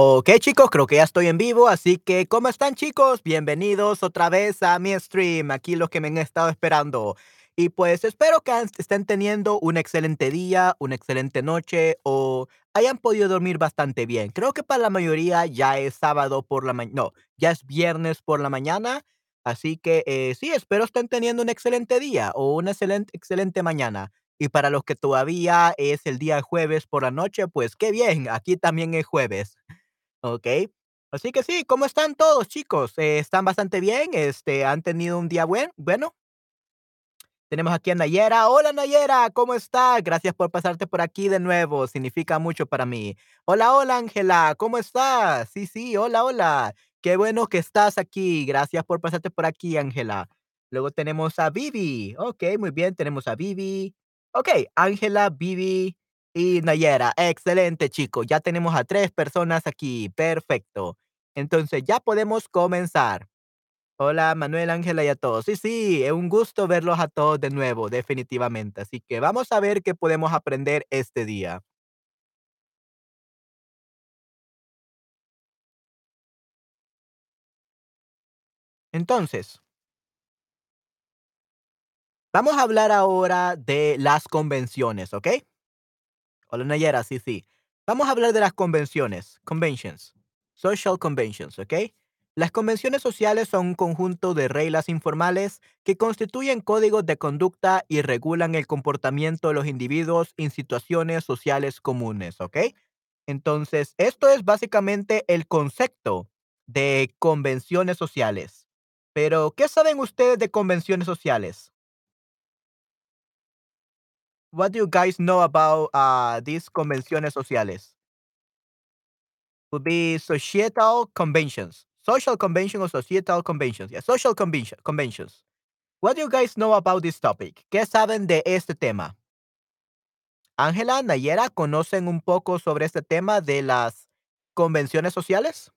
Ok, chicos, creo que ya estoy en vivo, así que ¿cómo están, chicos? Bienvenidos otra vez a mi stream, aquí los que me han estado esperando. Y pues espero que estén teniendo un excelente día, una excelente noche o hayan podido dormir bastante bien. Creo que para la mayoría ya es sábado por la mañana, no, ya es viernes por la mañana, así que eh, sí, espero estén teniendo un excelente día o una excelente, excelente mañana. Y para los que todavía es el día jueves por la noche, pues qué bien, aquí también es jueves. Okey. Así que sí, ¿cómo están todos, chicos? Eh, ¿están bastante bien? Este, ¿han tenido un día buen bueno? Tenemos aquí a Nayera. Hola, Nayera, ¿cómo estás? Gracias por pasarte por aquí de nuevo, significa mucho para mí. Hola, hola, Ángela, ¿cómo estás? Sí, sí, hola, hola. Qué bueno que estás aquí. Gracias por pasarte por aquí, Ángela. Luego tenemos a Vivi. Okey, muy bien, tenemos a Vivi. Okey, Ángela, Vivi y Nayera. Excelente, chicos. Ya tenemos a 3 personas aquí. Perfecto. Entonces, ya podemos comenzar. Hola, Manuel, Ángela y a todos. Sí, sí, es un gusto verlos a todos de nuevo, definitivamente. Así que vamos a ver qué podemos aprender este día. Entonces, vamos a hablar ahora de las convenciones, ¿ok? Hola, Nayera, sí, sí. Vamos a hablar de las convenciones, conventions, social conventions, ¿ok? Las convenciones sociales son un conjunto de reglas informales que constituyen códigos de conducta y regulan el comportamiento de los individuos en situaciones sociales comunes, ¿ok? Entonces, esto es básicamente el concepto de convenciones sociales. Pero, ¿qué saben ustedes de convenciones sociales? What do you guys know about uh, these convenciones sociales? Would be societal conventions. Social convention or societal conventions. Yeah, social convention, conventions. What do you guys know about this topic? ¿Qué saben de este tema? Ángela, Nayera, ¿conocen un poco sobre este tema de las convenciones sociales?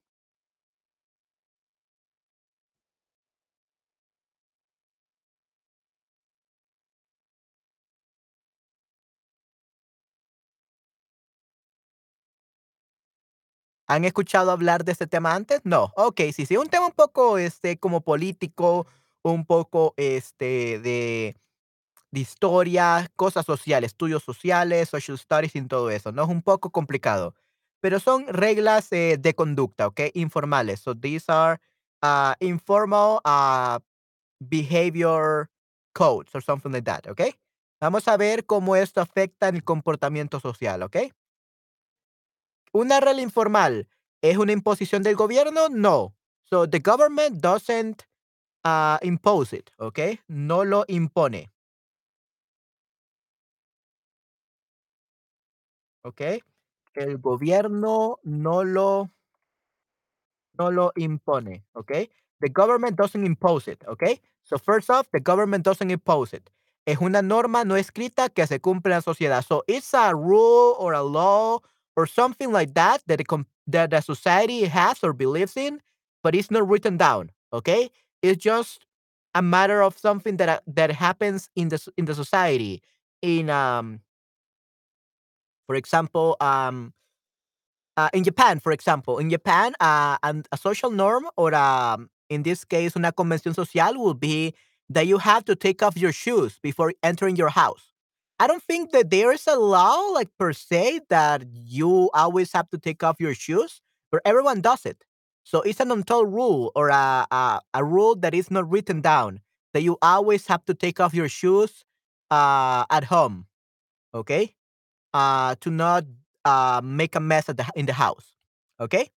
¿Han escuchado hablar de este tema antes? No. Okey, sí, sí, un tema un poco, este, como político, un poco, este, de historia, cosas sociales, estudios sociales, social studies y todo eso, ¿no? Es un poco complicado, pero son reglas, eh, de conducta, ¿okey? Informales. So these are, ah, informal, ah, behavior codes or something like that, ¿okey? Vamos a ver cómo esto afecta en el comportamiento social, ¿okey? Una regla informal, ¿es una imposición del gobierno? No. So, the government doesn't, ah, impose it, ¿okey? No lo impone, ¿okey? El gobierno no lo no lo impone, ¿okey? The government doesn't impose it, ¿okey? So, first off, the government doesn't impose it. Es una norma no escrita que se cumple en la sociedad. So, it's a rule or a law or something like that that the that society has or believes in, but it's not written down, Okay, It's just a matter of something that, uh, that happens in the in the society. In, um, for example, um Uh, in Japan, for example, in Japan, uh, and a social norm or um, in this case, una convención social will be that you have to take off your shoes before entering your house. I don't think that there is a law like per se that you always have to take off your shoes, but everyone does it. So it's an untold rule or a, a, a rule that is not written down that you always have to take off your shoes uh, at home. Okay uh, to not uh, make a mess the, in the house. Okay?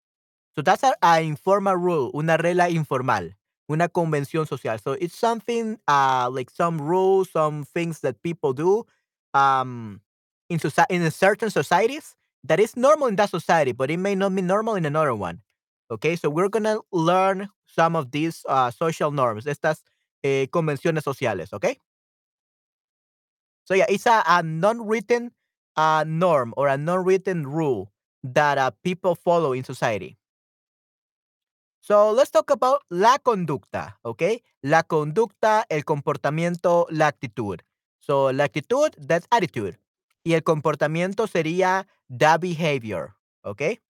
So that's a, a informal rule, una regla informal, una convención social. So it's something uh, like some rules, some things that people do um, in, in certain societies that is normal in that society, but it may not be normal in another one. Okay, so we're gonna learn some of these uh, social norms, estas eh, convenciones sociales. Okay. So yeah, it's a, a non-written uh, norm or a non-written rule that uh, people follow in society. So let's talk about la conducta, okay? La conducta, el comportamiento, la actitud. So la actitud, that's attitude. Y el comportamiento sería the behavior, okay?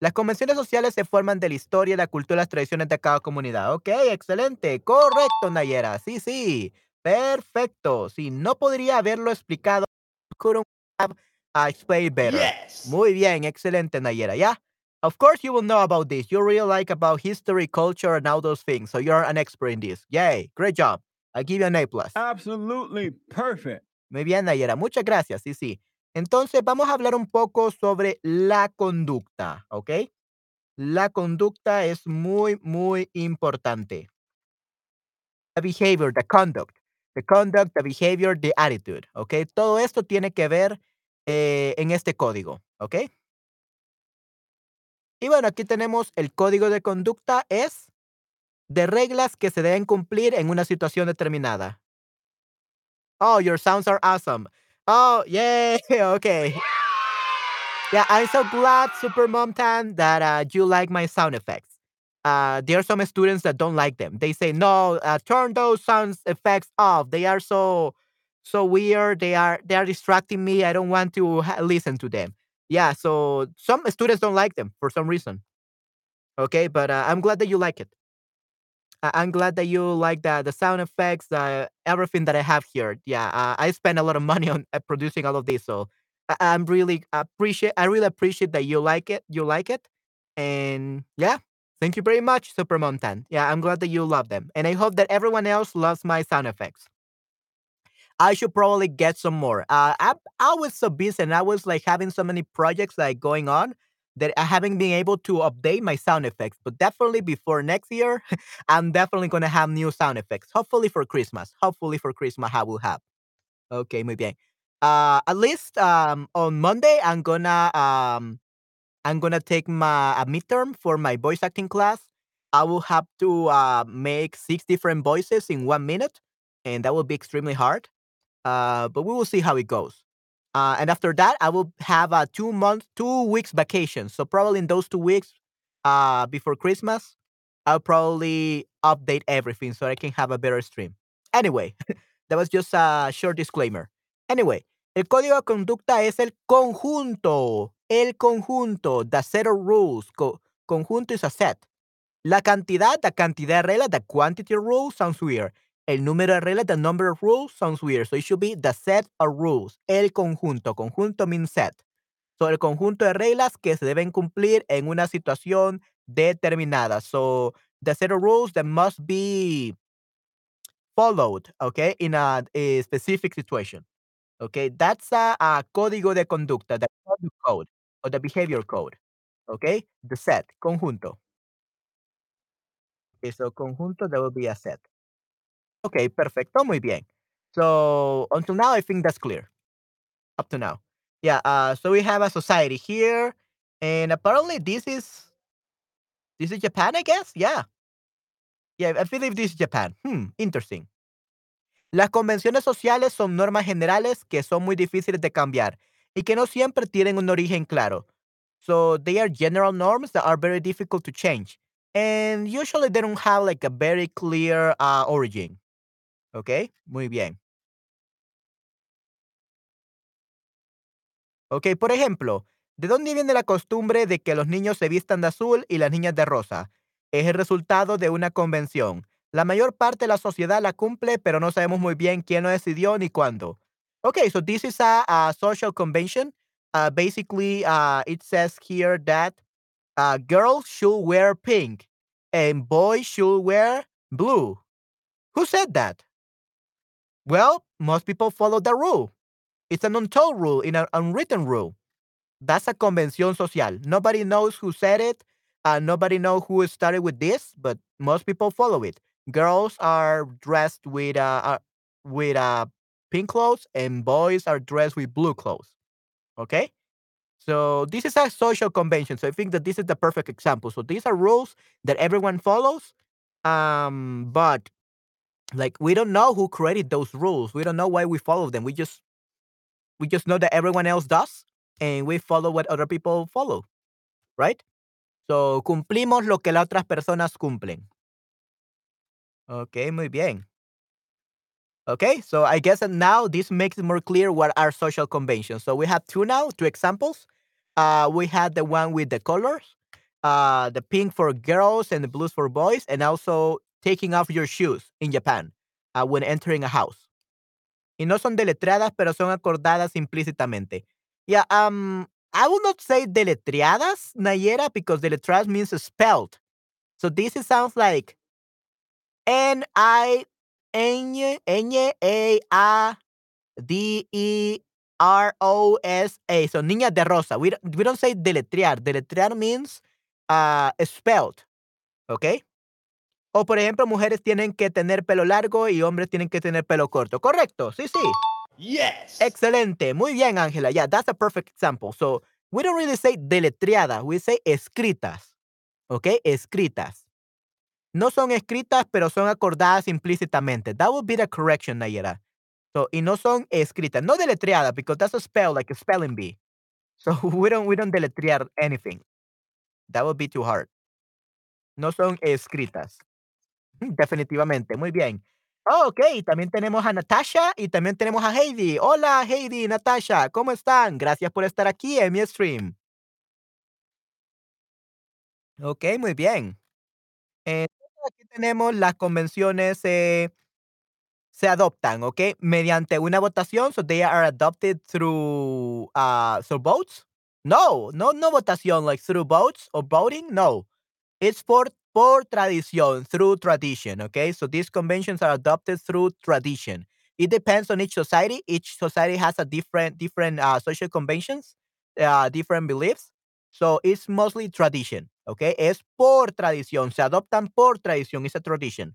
Las convenciones sociales se forman de la historia, la cultura y las tradiciones de cada comunidad. Ok, excelente. Correcto, Nayera. Sí, sí. Perfecto. Sí, no podría haberlo explicado. Couldn't have explained better. Yes. Muy bien, excelente, Nayera. Yeah. Of course, you will know about this. You really like about history, culture, and all those things. So you're an expert in this. Yay. Great job. I give you an A plus. Absolutely perfect. Muy bien, Nayera. Muchas gracias. Sí, sí. Entonces, vamos a hablar un poco sobre la conducta, ¿ok? La conducta es muy, muy importante. The behavior, the conduct. The conduct, the behavior, the attitude, ¿ok? Todo esto tiene que ver eh, en este código, ¿ok? Y bueno, aquí tenemos el código de conducta es de reglas que se deben cumplir en una situación determinada. Oh, your sounds are awesome. Oh, yay. Okay. Yeah, I'm so glad, Super Mom Tan, that uh, you like my sound effects. Uh, there are some students that don't like them. They say, "No, uh, turn those sound effects off. They are so, so weird. They are they are distracting me. I don't want to listen to them." Yeah, so some students don't like them for some reason. Okay, but uh, I'm glad that you like it. I'm glad that you like the the sound effects, uh, everything that I have here. Yeah, uh, I spend a lot of money on uh, producing all of this, so I- I'm really appreciate. I really appreciate that you like it. You like it, and yeah, thank you very much, Super Mom Tan. Yeah, I'm glad that you love them, and I hope that everyone else loves my sound effects. I should probably get some more. Uh, I I was so busy and I was like having so many projects like going on that I haven't been able to update my sound effects. But definitely before next year, I'm definitely gonna have new sound effects. Hopefully for Christmas. Hopefully for Christmas I will have. Okay, muy bien. Uh, at least um on Monday I'm gonna um I'm gonna take my a midterm for my voice acting class. I will have to uh, make six different voices in one minute, and that will be extremely hard. Uh, but we will see how it goes. Uh, and after that, I will have a two month, two weeks vacation. So probably in those two weeks, uh, before Christmas, I'll probably update everything so I can have a better stream. Anyway, that was just a short disclaimer. Anyway, el código de conducta es el conjunto, el conjunto, the set of rules. Co- conjunto is a set. La cantidad, the cantidad de reglas, the quantity rules sounds weird. El número de reglas, the number of rules sounds weird. So it should be the set of rules. El conjunto. Conjunto means set. So el conjunto de reglas que se deben cumplir en una situación determinada. So the set of rules that must be followed, okay, in a, a specific situation. Okay, that's a, código de conducta, the code or the behavior code. Okay, the set, conjunto. Okay, so conjunto, that will be a set. Okay, perfecto, muy bien. So until now, I think that's clear. Up to now. Yeah, uh, so we have a society here, and apparently this is this is Japan, I guess. Yeah. Yeah, I believe this is Japan. Hmm, interesting. Las convenciones sociales son normas generales que son muy difíciles de cambiar y que no siempre tienen un origen claro. So they are general norms that are very difficult to change. And usually they don't have like a very clear uh, origin. ¿Ok? Muy bien. Ok, por ejemplo, ¿de dónde viene la costumbre de que los niños se vistan de azul y las niñas de rosa? Es el resultado de una convención. La mayor parte de la sociedad la cumple, pero no sabemos muy bien quién lo decidió ni cuándo. Okay, so this is a, a social convention. Uh, basically, uh, it says here that uh, girls should wear pink and boys should wear blue. Who said that? Well, most people follow the rule. It's an untold rule, in an unwritten rule. That's a convención social. Nobody knows who said it. and nobody knows who started with this, but most people follow it. Girls are dressed with uh, uh with uh pink clothes, and boys are dressed with blue clothes. Okay, so this is a social convention. So I think that this is the perfect example. So these are rules that everyone follows, um, but like we don't know who created those rules. We don't know why we follow them. We just we just know that everyone else does, and we follow what other people follow, right? So cumplimos lo que las otras personas cumplen. Okay, muy bien. Okay, so I guess that now this makes more clear what are social conventions. So we have two now, two examples. Uh, we had the one with the colors, uh, the pink for girls and the blues for boys, and also taking off your shoes in Japan uh, when entering a house. Y no son deletreadas, pero son acordadas implícitamente. Yeah, um, I will not say deletreadas, Nayera, because deletreadas means spelled. So this is, sounds like N I N N A A D E R O S A. So niña de rosa. We don't, we don't say deletrear. Deletrear means uh, spelled. ¿Ok? O por ejemplo, mujeres tienen que tener pelo largo y hombres tienen que tener pelo corto. Correcto. Sí, sí. Yes. Excelente. Muy bien, Ángela. Yeah, that's a perfect example. So we don't really say deletreadas. We say escritas. ¿Ok? Escritas. No son escritas, pero son acordadas implícitamente. That would be the correction, Nayera. So, y no son escritas, no deletreadas, because that's a spell, like a spelling bee. So we don't, we don't deletrear anything. That would be too hard. No son escritas. Definitivamente, muy bien. Oh, ok, también tenemos a Natasha y también tenemos a Heidi. Hola, Heidi, Natasha, ¿cómo están? Gracias por estar aquí en mi stream. Ok, muy bien. Eh, aquí tenemos las convenciones eh, se adoptan, ¿ok? Mediante una votación, so they are adopted through uh through votes. No, no, no votación, like through votes or voting. No, it's for por tradición, through tradition. Okay, so these conventions are adopted through tradition. It depends on each society. Each society has a different different uh, social conventions, uh, different beliefs. So it's mostly tradition. Okay, es por tradición. Se adoptan por tradición. It's a tradition.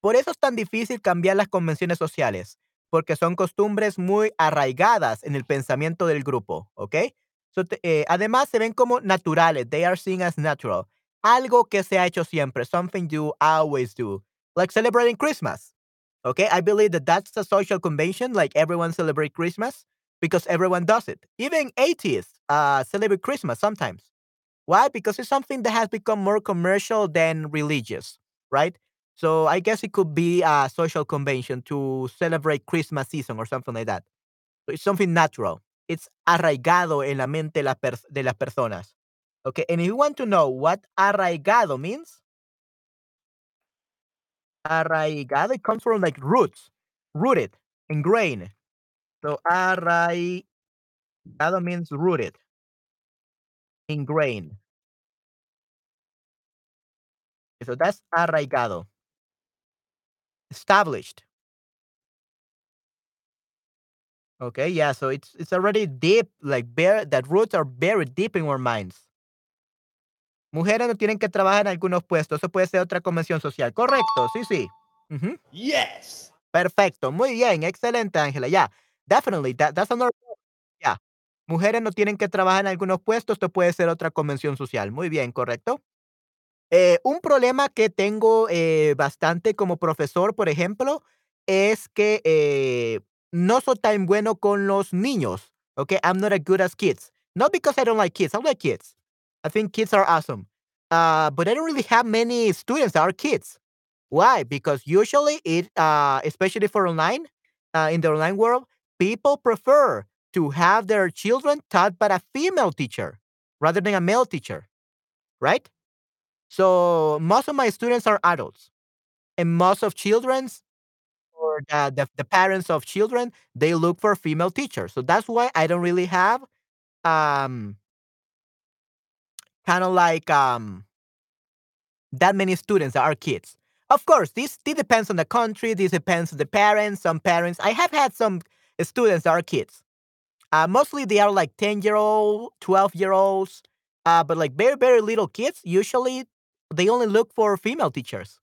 Por eso es tan difícil cambiar las convenciones sociales, porque son costumbres muy arraigadas en el pensamiento del grupo, ¿ok? So, eh, además, se ven como naturales. They are seen as natural. Algo que se ha hecho siempre. Something you always do. Like celebrating Christmas. Okay, I believe that that's a social convention. Like everyone celebrate Christmas because everyone does it. Even atheists uh, celebrate Christmas sometimes. Why? Because it's something that has become more commercial than religious, right? So I guess it could be a social convention to celebrate Christmas season or something like that. So it's something natural. It's arraigado en la mente de, de las personas. Okay, and if you want to know what arraigado means, arraigado, it comes from like roots, rooted, ingrained. So arraigado means rooted, ingrained. So that's arraigado established. Okay, yeah, so it's it's already deep, like bare that roots are buried deep in our minds. Mujeres no tienen que trabajar en algunos puestos. Eso puede ser otra convención social. Correcto, sí, sí. Uh -huh. Yes. Perfecto, muy bien, excelente, Ángela. Yeah, definitely. That, that's another. Yeah. Mujeres no tienen que trabajar en algunos puestos. Esto puede ser otra convención social. Muy bien, correcto. Eh, un problema que tengo eh, bastante como profesor, por ejemplo, es que eh, no soy tan bueno con los niños. Okay, I'm not as good as kids. Not because I don't like kids. I like kids. I think kids are awesome. Uh, but I don't really have many students that are kids. Why? Because usually it, uh, especially for online, uh, in the online world, people prefer to have their children taught by a female teacher rather than a male teacher, right? So most of my students are adults, and most of children's or the, the, the parents of children they look for female teachers. So that's why I don't really have um kind of like um that many students that are kids. Of course, this this depends on the country. This depends on the parents. Some parents. I have had some students that are kids. Uh, mostly they are like ten year old, twelve year olds. Uh, but like very very little kids. Usually they only look for female teachers.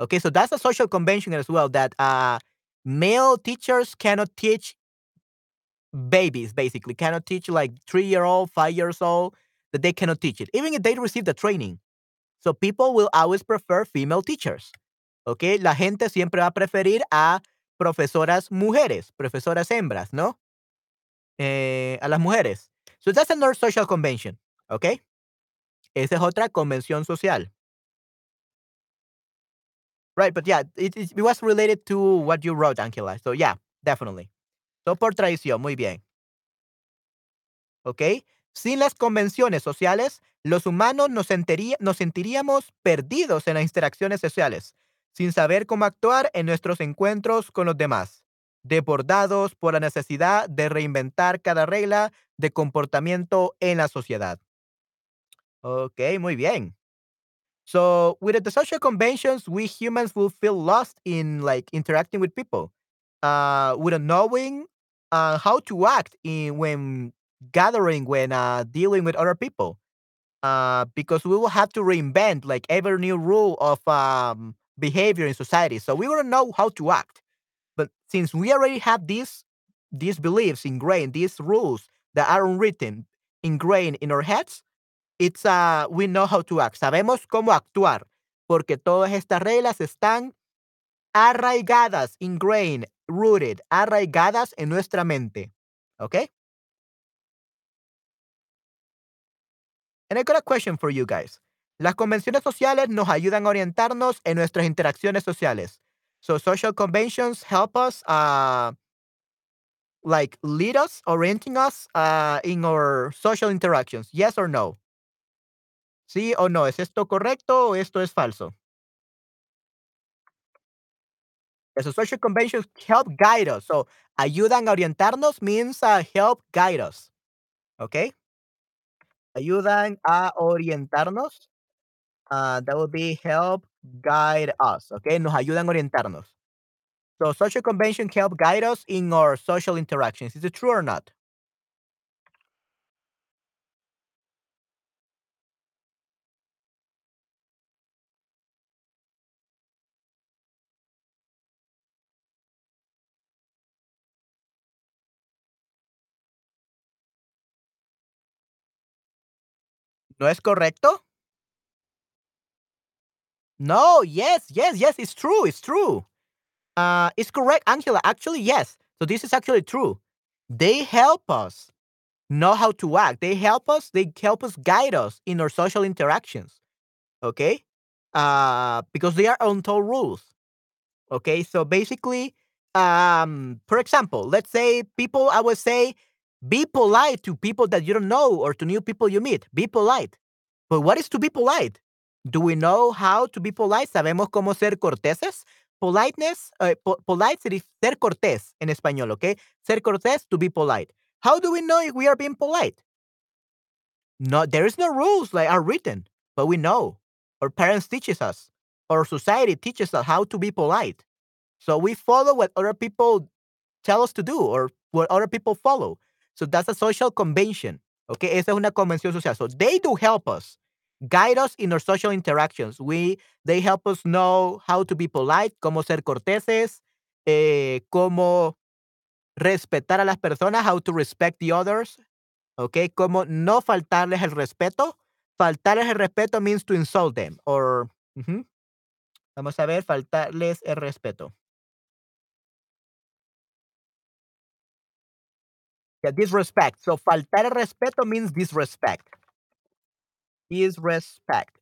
Okay, so that's a social convention as well that uh, male teachers cannot teach babies, basically, cannot teach like three year old, five years old, that they cannot teach it, even if they receive the training. So people will always prefer female teachers. Okay, la gente siempre va a preferir a profesoras mujeres, profesoras hembras, ¿no? Eh, a las mujeres. So that's another social convention. Okay. Esa es otra convención social. Right, but yeah, it, it, was related to what you wrote, Angela. So yeah, definitely. So por tradición, muy bien. ¿Ok? Sin las convenciones sociales, los humanos nos, sentiría- nos sentiríamos perdidos en las interacciones sociales, sin saber cómo actuar en nuestros encuentros con los demás, desbordados por la necesidad de reinventar cada regla de comportamiento en la sociedad. Ok, muy bien. So, with the social conventions, we humans will feel lost in like interacting with people, uh, without knowing uh, how to act in when gathering, when uh, dealing with other people. Uh, because we will have to reinvent like every new rule of um, behavior in society. So we wouldn't know how to act. But since we already have these these beliefs ingrained, these rules that are unwritten, ingrained in our heads, it's uh, we know how to act. Sabemos cómo actuar, porque todas estas reglas están arraigadas, ingrained, rooted, arraigadas en nuestra mente. Okay? And I got a question for you guys. Las convenciones sociales nos ayudan a orientarnos en nuestras interacciones sociales. So social conventions help us uh like lead us, orienting us uh in our social interactions. Yes or no? ¿Sí o no? ¿Es esto correcto o esto es falso? So social conventions help guide us. So ayudan a orientarnos means uh, help guide us. Okay? Ayudan a orientarnos. Uh, that would be help guide us. Okay? Nos ayudan a orientarnos. So social convention help guide us in our social interactions. Is it true or not? ¿No es correcto? No, yes, yes, yes, it's true, it's true. Uh, it's correct, Angela. Actually, yes. So this is actually true. They help us know how to act. They help us. They help us guide us in our social interactions. Okay, uh, because they are untold rules. Okay, so basically, um, for example, let's say people. I would say, be polite to people that you don't know or to new people you meet. Be polite. But what is to be polite? Do we know how to be polite? ¿Sabemos cómo ser corteses? Politeness, uh, po- polite ser cortés en español, ¿ok? Ser cortés, to be polite. How do we know if we are being polite? No, there is no rules like are written, but we know. Our parents teaches us. Our society teaches us how to be polite. So we follow what other people tell us to do or what other people follow. So that's a social convention. Okay, esa es una convención social. So they do help us, guide us in our social interactions. We they help us know how to be polite, cómo ser corteses, eh, cómo respetar a las personas, how to respect the others. Okay, cómo no faltarles el respeto. Faltarles el respeto means to insult them or. Vamos a ver, faltarles el respeto. Yeah, disrespect. So faltar respeto means disrespect. Disrespect.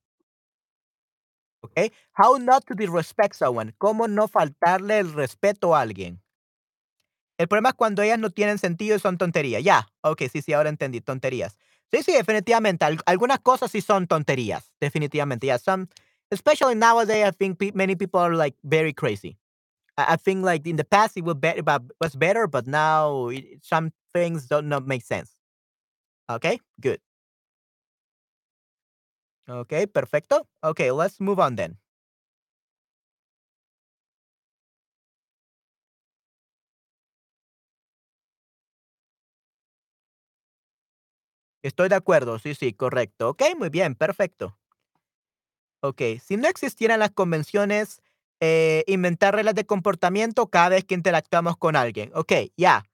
Okay. How not to disrespect someone. Cómo no faltarle el respeto a alguien. El problema es cuando ellas no tienen sentido y son tonterías. Ya. Ok, sí, sí, ahora entendí. Tonterías. Sí, sí, definitivamente. al- algunas cosas sí son tonterías. Definitivamente. Yeah, some, especially nowadays, I think pe- many people are like very crazy. I, I think like in the past it was, be- but- was better, but now it, some things don't not make sense. Okay, good. Okay, perfecto. Okay, let's move on then. Estoy de acuerdo, sí, sí, correcto. Ok, muy bien, perfecto. Ok, si no existieran las convenciones, eh, inventar reglas de comportamiento cada vez que interactuamos con alguien. Ok, yeah.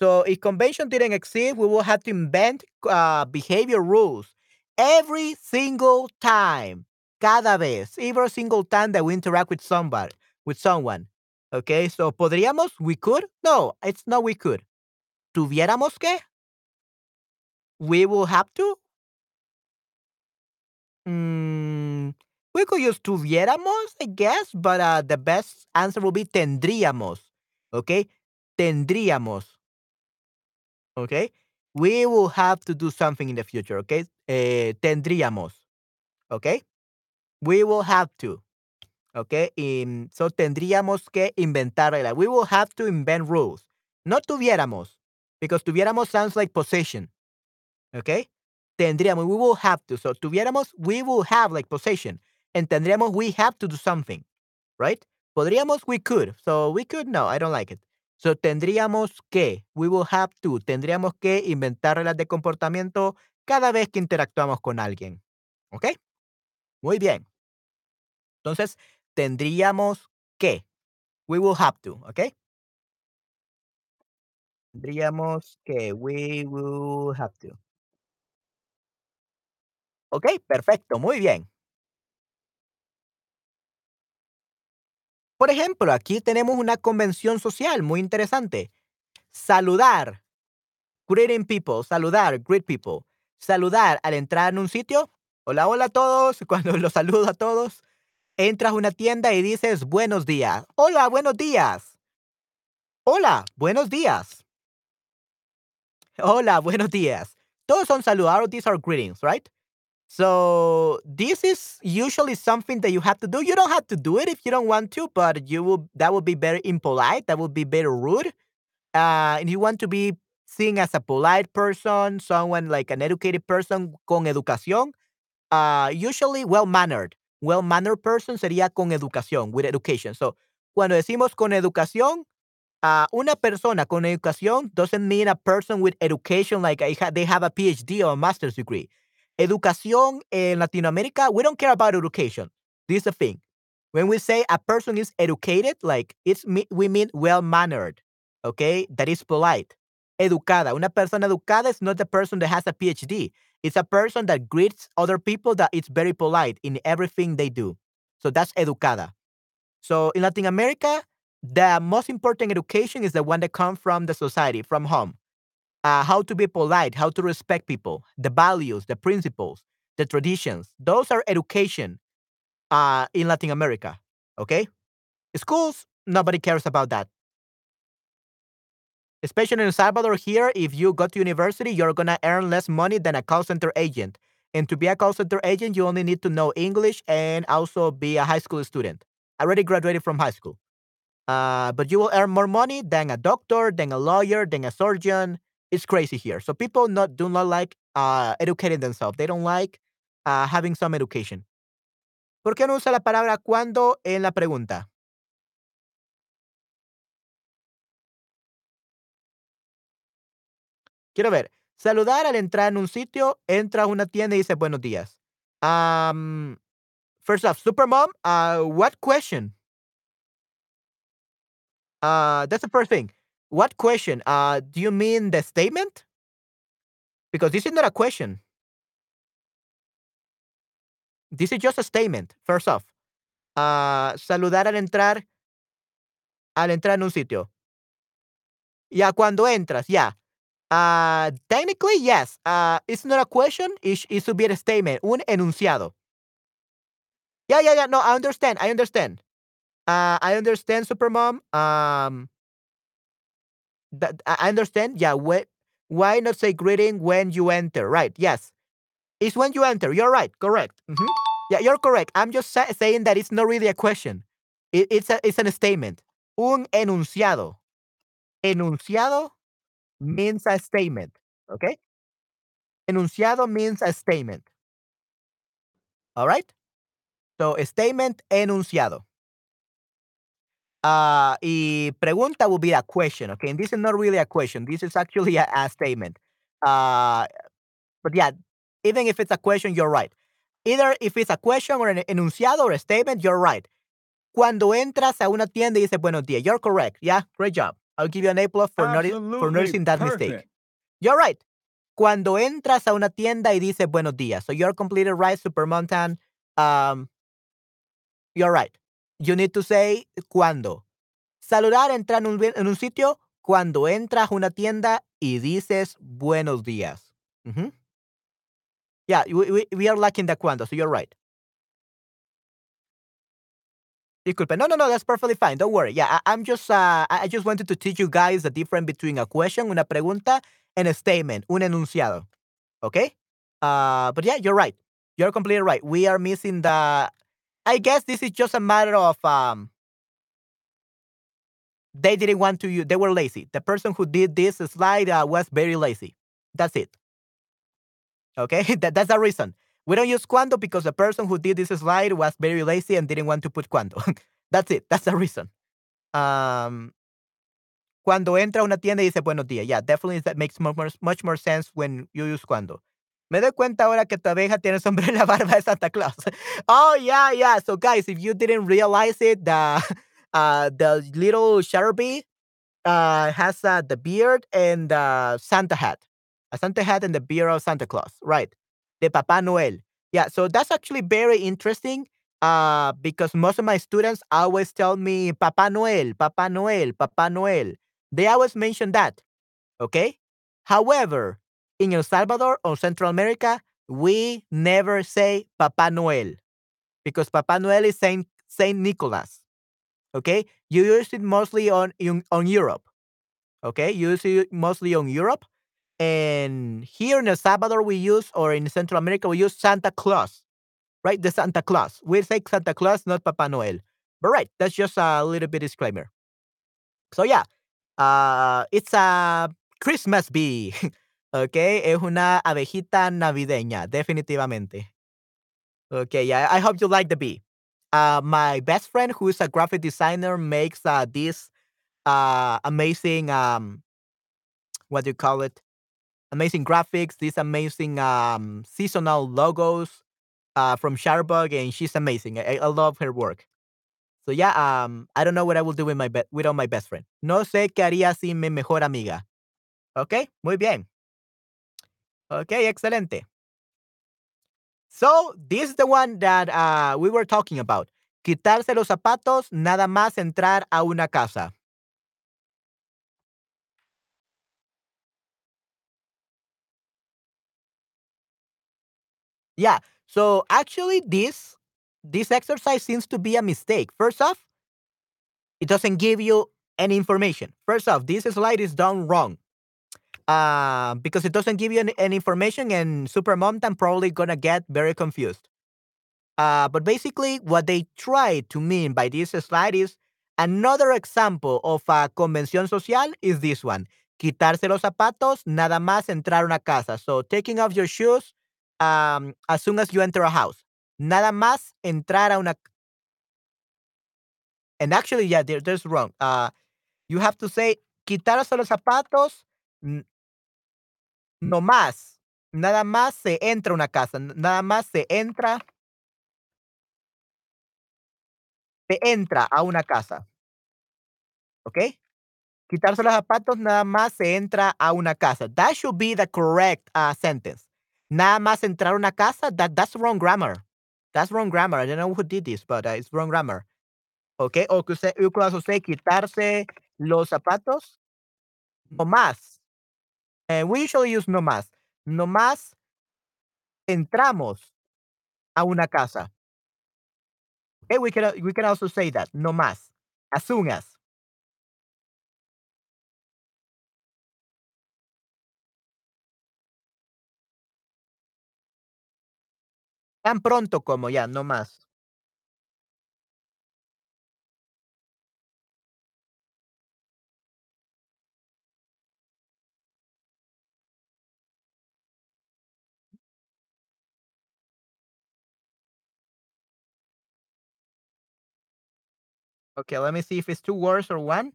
So if convention didn't exist, we would have to invent uh, behavior rules every single time. Cada vez, every single time that we interact with somebody, with someone. Okay, so podríamos, we could? No, it's not we could. ¿Tuviéramos que? We will have to? Mm, we could use tuviéramos, I guess, but uh, the best answer will be tendríamos. Okay? Tendríamos. Okay? We will have to do something in the future, okay? Eh, tendríamos, okay? We will have to, okay? In, so tendríamos que inventar reglas. We will have to invent rules. No tuviéramos, because tuviéramos sounds like possession, okay? Tendríamos, we will have to. So tuviéramos, we will have like possession. And tendríamos, we have to do something, right? Podríamos, we could. So we could, no, I don't like it. So tendríamos que, we will have to, tendríamos que inventar reglas de comportamiento cada vez que interactuamos con alguien. ¿Ok? Muy bien. Entonces, tendríamos que. We will have to, ¿ok? Tendríamos que, we will have to. Ok, perfecto, muy bien. Por ejemplo, aquí tenemos una convención social muy interesante. Saludar. Greeting people, saludar, greet people. Saludar al entrar en un sitio. Hola, hola a todos. Cuando los saludo a todos, entras a una tienda y dices buenos días. Hola, buenos días. Hola, buenos días. Hola, buenos días. Todos son saludados. These are greetings, right? So this is usually something that you have to do. You don't have to do it if you don't want to, but you will. That would be very impolite. That would be very rude. Uh, and you want to be seen as a polite person, someone like an educated person con educación. Uh, usually well mannered. Well mannered person sería con educación, with education. So cuando decimos con educación, uh, una persona con educación doesn't mean a person with education like they have a PhD or a master's degree. Educación en Latinoamérica, we don't care about education. This is the thing. When we say a person is educated, like it's we mean well mannered, okay? That is polite. Educada. Una persona educada is not the person that has a PhD. It's a person that greets other people that is very polite in everything they do. So that's educada. So in Latin America, the most important education is the one that comes from the society, from home uh, how to be polite, how to respect people, the values, the principles, the traditions. Those are education uh, in Latin America. Okay? Schools, nobody cares about that. Especially in Salvador, here, if you go to university, you're going to earn less money than a call center agent. And to be a call center agent, you only need to know English and also be a high school student. I already graduated from high school. Uh, but you will earn more money than a doctor, than a lawyer, than a surgeon, it's crazy here. So people not do not like uh, educating themselves. They don't like uh, having some education. ¿Por qué no usa la palabra cuando en la pregunta? Quiero ver. Saludar al entrar en un sitio, entra a una tienda y dice buenos días. Um, first off, Supermom, uh, what question? Uh, that's the first thing. What question? Uh, do you mean the statement? Because this is not a question. This is just a statement, first off. Uh, saludar al entrar, al entrar en un sitio. Ya cuando entras, ya. Uh, technically, yes. Uh, it's not a question. It, it should be a statement, un enunciado. Yeah, yeah, yeah. No, I understand. I understand. Uh, I understand, Supermom. Um, that I understand. Yeah. Wh- why not say greeting when you enter? Right. Yes. It's when you enter. You're right. Correct. Mm-hmm. Yeah, you're correct. I'm just sa- saying that it's not really a question. It, it's a it's a statement. Un enunciado. Enunciado means a statement. Okay. Enunciado means a statement. All right. So a statement enunciado. Uh, y pregunta will be a question, okay? And this is not really a question. This is actually a, a statement. Uh, but yeah, even if it's a question, you're right. Either if it's a question or an enunciado or a statement, you're right. Cuando entras a una tienda y dices buenos días, you're correct. Yeah, great job. I'll give you an A plus for, noti- for noticing that mistake. You're right. Cuando entras a una tienda y dices buenos días. So you're completely right, Super Mom Tan. Um, you're right. You need to say cuando. Saludar, entrar en un, en un sitio cuando entras a una tienda y dices buenos días. Mhm. Yeah, we, we, we are lacking the cuando, so you're right. Disculpe. No, no, no, that's perfectly fine. Don't worry. Yeah, I, am just, uh, I just wanted to teach you guys the difference between a question, una pregunta, and a statement, un enunciado. Okay? Uh, but yeah, you're right. You're completely right. We are missing the. I guess this is just a matter of um. They didn't want to use. They were lazy. The person who did this slide uh, was very lazy. That's it. Okay, that, that's the reason. We don't use cuando because the person who did this slide was very lazy and didn't want to put cuando. that's it. That's the reason. Um, cuando entra a una tienda y dice buenos días. Yeah, definitely that makes much more, much more sense when you use cuando. Me doy cuenta ahora que tu abeja tiene sombrero en la barba de Santa Claus. oh, yeah, yeah. So, guys, if you didn't realize it, the, uh, the little Sharpie uh, has uh, the beard and the Santa hat. A Santa hat and the beard of Santa Claus. Right. The Papa Noel. Yeah, so that's actually very interesting uh, because most of my students always tell me Papa Noel, Papa Noel, Papa Noel. They always mention that. Okay. However, in El Salvador or Central America, we never say Papa Noel because Papa Noel is Saint Saint Nicholas. Okay, you use it mostly on in, on Europe. Okay, you use it mostly on Europe, and here in El Salvador we use, or in Central America we use Santa Claus, right? The Santa Claus. We say Santa Claus, not Papa Noel. But right, that's just a little bit disclaimer. So yeah, uh, it's a Christmas bee. Okay, es una abejita navideña, definitivamente. Okay, yeah, I hope you like the bee. Uh, my best friend, who is a graphic designer, makes uh, this uh, amazing, um, what do you call it? Amazing graphics, these amazing um, seasonal logos uh, from Shutterbug, and she's amazing. I, I love her work. So yeah, um, I don't know what I will do with my be- without my best friend. No sé qué haría sin mi mejor amiga. Okay, muy bien. Okay, excelente. So, this is the one that uh, we were talking about. Quitarse los zapatos, nada más entrar a una casa. Yeah. So actually, this this exercise seems to be a mistake. First off, it doesn't give you any information. First off, this slide is done wrong uh, because it doesn't give you any, any information, and Super Mom I'm probably gonna get very confused. Uh, but basically, what they try to mean by this slide is another example of a convención social is this one. Quitarse los zapatos, nada más entrar a una casa. So, taking off your shoes um, as soon as you enter a house. Nada más entrar a una. And actually, yeah, there, there's wrong. Uh, you have to say quitarse los zapatos, no más. Nada más se entra a una casa. Nada más se entra. Se entra a una casa. ¿Ok? Quitarse los zapatos, nada más se entra a una casa. That should be the correct uh, sentence. Nada más entrar a una casa, that, that's wrong grammar. That's wrong grammar. I don't know who did this, but uh, it's wrong grammar. ¿Ok? O que usted, say quitarse los zapatos. No más. We usually use no más. No más entramos a una casa. Okay, we can we can also say that. No más. As soon as. Tan pronto como ya, no Okay, let me see if it's two words or one.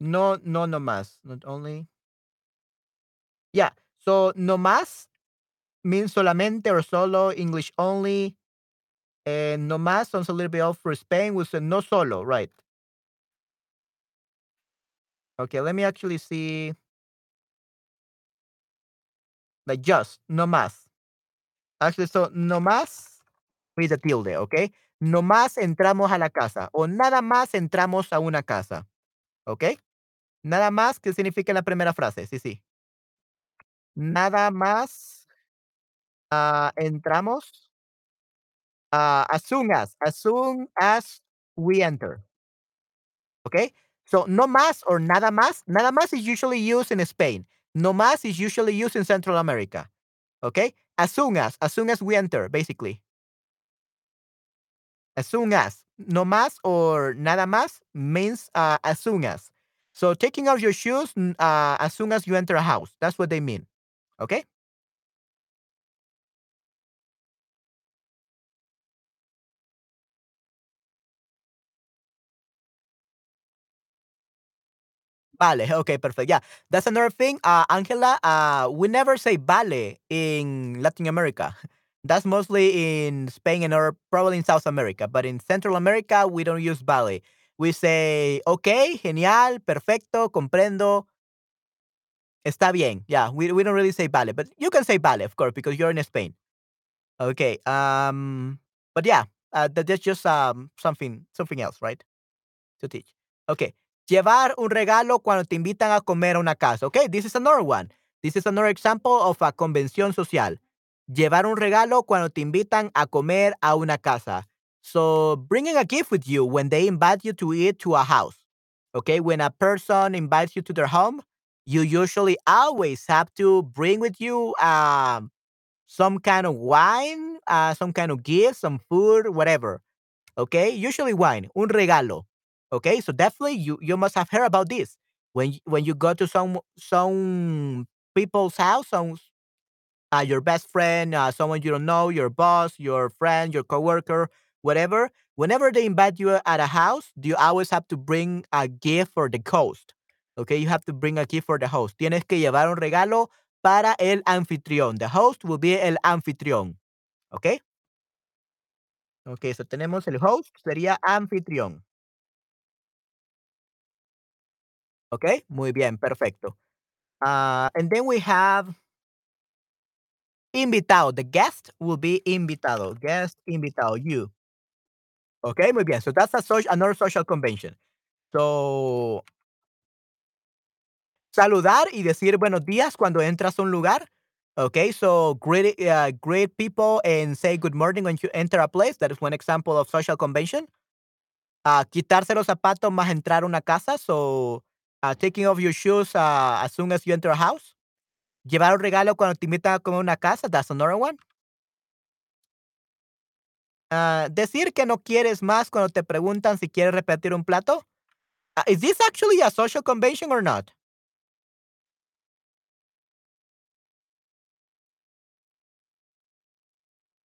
No, no, no más. Not only. Yeah. So no más means solamente or solo, English only. And no más sounds a little bit off for Spain. We say no solo, right? Okay, let me actually see. Like just, no más. Actually, so no más with a tilde, okay? No más entramos a la casa. O nada más entramos a una casa. ¿Ok? Nada más, ¿qué significa la primera frase? Sí, sí. Nada más ah, entramos ah, as soon as, as soon as we enter. ¿Ok? So no más or nada más. Nada más is usually used in Spain. No más is usually used in Central America. Okay? As soon as, as soon as we enter, basically. As soon as. No más or nada más means uh, as soon as. So taking off your shoes uh, as soon as you enter a house. That's what they mean. Okay? Vale. Okay, perfect. Yeah. That's another thing. Uh, Angela, uh, we never say vale in Latin America. That's mostly in Spain and or probably in South America. But in Central America, we don't use vale. We say, okay, genial, perfecto, comprendo. Está bien. Yeah, we, we don't really say vale, but you can say vale, of course, because you're in Spain. Okay. Um, but yeah, uh, that, that's just um something something else, right? To teach. Okay. Llevar un regalo cuando te invitan a comer a una casa. Okay, this is another one. This is another example of a convención social. Llevar un regalo cuando te invitan a comer a una casa. So bringing a gift with you when they invite you to eat to a house. Okay, when a person invites you to their home, you usually always have to bring with you um, some kind of wine, uh, some kind of gift, some food, whatever. Okay, usually wine, un regalo. Okay, so definitely you you must have heard about this when when you go to some some people's house, some uh, your best friend, uh, someone you don't know, your boss, your friend, your coworker, whatever. Whenever they invite you at a house, you always have to bring a gift for the host. Okay, you have to bring a gift for the host. Tienes que llevar un regalo para el anfitrión. The host will be el anfitrión. Okay. Okay, so tenemos el host, sería anfitrión. Okay, muy bien, perfecto. Uh, and then we have invitado. The guest will be invitado. Guest, invitado, you. Okay, muy bien. So that's a social, another social convention. So, saludar y decir buenos días cuando entras a un lugar. Okay, so greet, uh, greet people and say good morning when you enter a place. That is one example of social convention. Uh, quitarse los zapatos más entrar a una casa. So, uh, taking off your shoes uh, as soon as you enter a house. Llevar un regalo cuando te invitan a comer una casa. That's another one. Uh, decir que no quieres más cuando te preguntan si quieres repetir un plato. Uh, is this actually a social convention or not?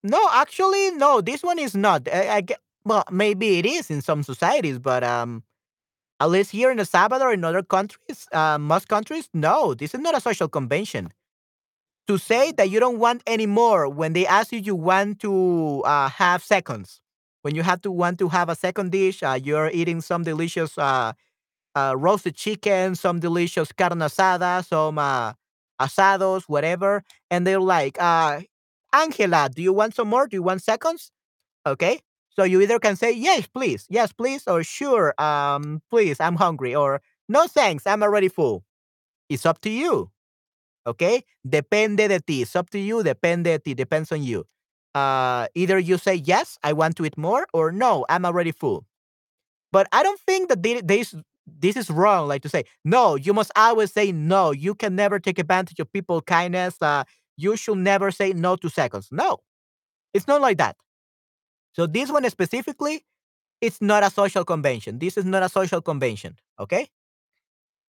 No, actually, no. This one is not. I, I well, maybe it is in some societies, but um, at least here in El Salvador, in other countries, uh, most countries, no, this is not a social convention. To say that you don't want any more when they ask you, you want to uh, have seconds. When you have to want to have a second dish, uh, you're eating some delicious uh, uh, roasted chicken, some delicious carne asada, some uh, asados, whatever, and they're like, Angela, do you want some more? Do you want seconds? Okay. So you either can say yes, please, yes, please, or sure, um, please, I'm hungry, or no thanks, I'm already full. It's up to you. Okay. Depende de ti. It's up to you. Depende de ti. Depends on you. Uh, either you say yes, I want to eat more, or no, I'm already full. But I don't think that this this is wrong. Like to say no, you must always say no. You can never take advantage of people kindness. Uh, you should never say no to seconds. No, it's not like that. So this one specifically, it's not a social convention. This is not a social convention. Okay.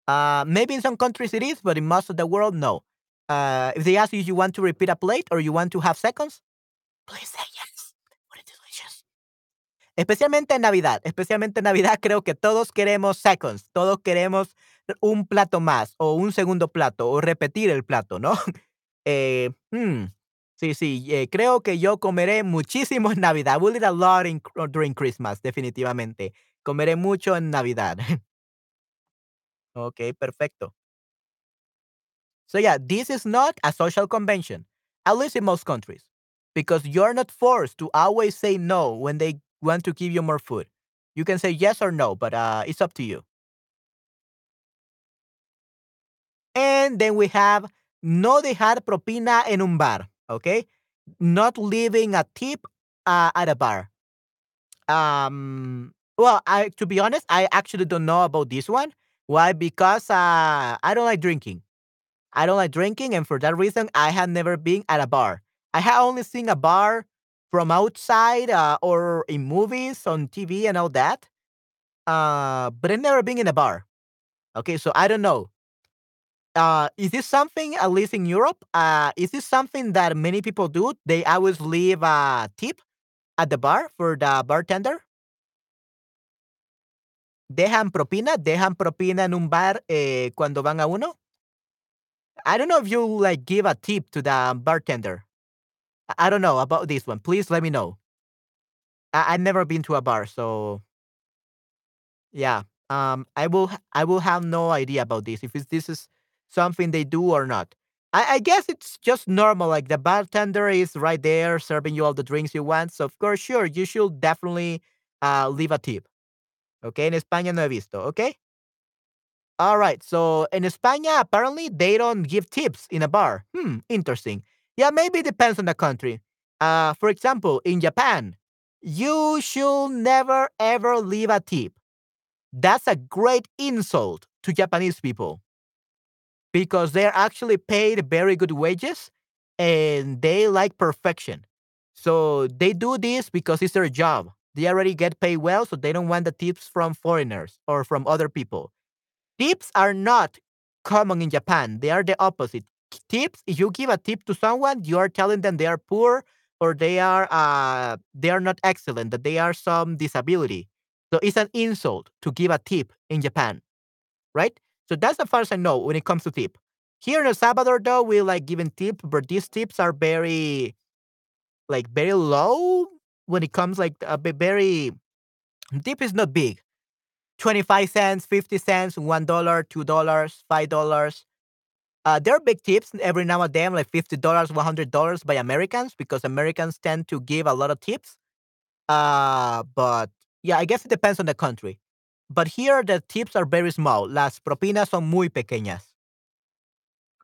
Uh, maybe in some countries it is, but in most of the world, no. Uh, if they ask you, you want to repeat a plate or you want to have seconds, please say yes. What is delicious. Especialmente en Navidad. Especialmente en Navidad creo que todos queremos seconds. Todos queremos un plato más o un segundo plato o repetir el plato, ¿no? Eh, hmm, sí, sí. eh, creo que yo comeré muchísimo en Navidad. We'll eat a lot in, during Christmas, definitivamente. Comeré mucho en Navidad. ok, perfecto. So yeah, this is not a social convention, at least in most countries, because you're not forced to always say no when they want to give you more food. You can say yes or no, but uh, it's up to you. And then we have no dejar propina en un bar, okay? Not leaving a tip uh, at a bar. Um, Well, I to be honest, I actually don't know about this one. Why? Because uh, I don't like drinking. I don't like drinking, and for that reason, I have never been at a bar. I have only seen a bar from outside uh, or in movies on TV and all that. Uh, but I've never been in a bar. Okay, so I don't know. Uh, is this something, at least in Europe, uh, is this something that many people do? They always leave a tip at the bar for the bartender. Dejan propina, dejan propina en un bar eh, cuando van a uno. I don't know if you like give a tip to the bartender. I don't know about this one. Please let me know. I- I've never been to a bar, so yeah. Um, I will I will have no idea about this if this is something they do or not. I, I guess it's just normal. Like the bartender is right there serving you all the drinks you want. So of course, sure, you should definitely uh, leave a tip. Okay, en España no he visto. Okay. All right. So in España, apparently they don't give tips in a bar. Hmm, interesting. Yeah, maybe it depends on the country. Uh, for example, in Japan, you should never ever leave a tip. That's a great insult to Japanese people because they're actually paid very good wages and they like perfection. So they do this because it's their job. They already get paid well, so they don't want the tips from foreigners or from other people. Tips are not common in Japan. They are the opposite. Tips, if you give a tip to someone, you are telling them they are poor or they are uh they are not excellent, that they are some disability. So it's an insult to give a tip in Japan, right? So that's the first I know when it comes to tip. Here in El Salvador, though, we like giving tip, but these tips are very like very low when it comes like a very tip is not big. 25 cents, 50 cents, $1, $2, $5. Uh, there are big tips every now and then, like $50, $100 by Americans because Americans tend to give a lot of tips. Uh, but yeah, I guess it depends on the country. But here the tips are very small. Las propinas son muy pequeñas.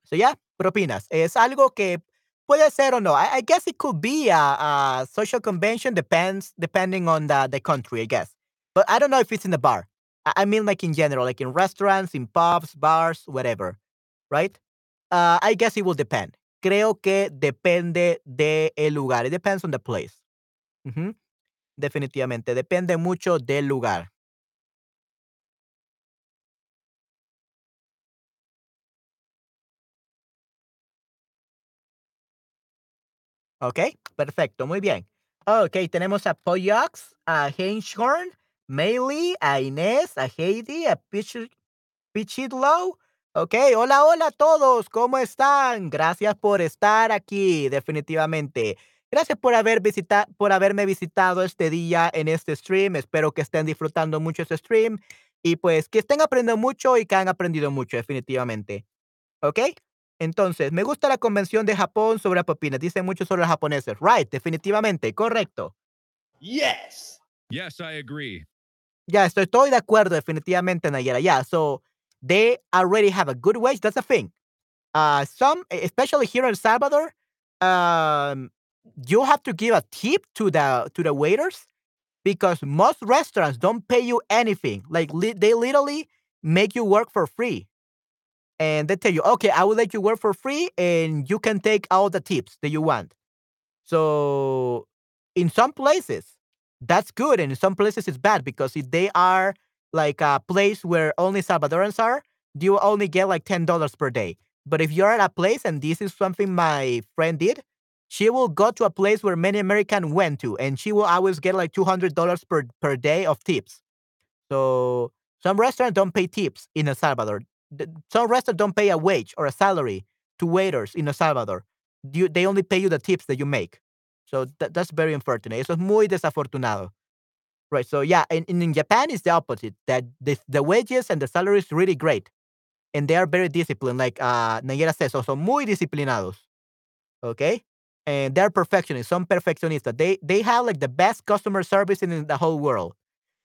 So yeah, propinas. Es algo que puede ser o no. I, I guess it could be a, a social convention. Depends depending on the, the country, I guess. But I don't know if it's in the bar. I, I mean, like in general, like in restaurants, in pubs, bars, whatever, right? Uh, I guess it will depend. Creo que depende de el lugar. It depends on the place. Ujú. Definitivamente. Depende mucho del lugar. Ok, perfecto, muy bien. Ok, tenemos a Poyox, a Heinshorn, Meili, a Inés, a Heidi, a Pichi- Pichidlow. Ok, hola, hola a todos, ¿cómo están? Gracias por estar aquí, definitivamente. Gracias por, haber visita por haberme visitado este día en este stream. Espero que estén disfrutando mucho este stream y pues que estén aprendiendo mucho y que han aprendido mucho, definitivamente. ¿Ok? Entonces, me gusta la convención de Japón sobre propinas. Dice mucho sobre los japoneses. Right, definitivamente, correcto. Yes. Yes, I agree. Ya, estoy, estoy de acuerdo, definitivamente, Nayera. Yeah, so they already have a good wage. That's a thing. Uh, some, e- especially here in El Salvador, um, you have to give a tip to the to the waiters because most restaurants don't pay you anything. Like li- they literally make you work for free. And they tell you, okay, I will let you work for free and you can take all the tips that you want. So in some places, that's good. And in some places, it's bad because if they are like a place where only Salvadorans are, you only get like $10 per day. But if you're at a place, and this is something my friend did, she will go to a place where many Americans went to, and she will always get like $200 per, per day of tips. So some restaurants don't pay tips in El Salvador. Some restaurants don't pay a wage or a salary to waiters in El Salvador. You, they only pay you the tips that you make. So that, that's very unfortunate. Eso es muy desafortunado. Right. So yeah, in, in in Japan it's the opposite. That the, the wages and the salary is really great. And they are very disciplined. Like uh Nayera says, so son muy disciplinados. Okay? And they're perfectionists, Some perfeccionistas. They they have like the best customer service in the whole world.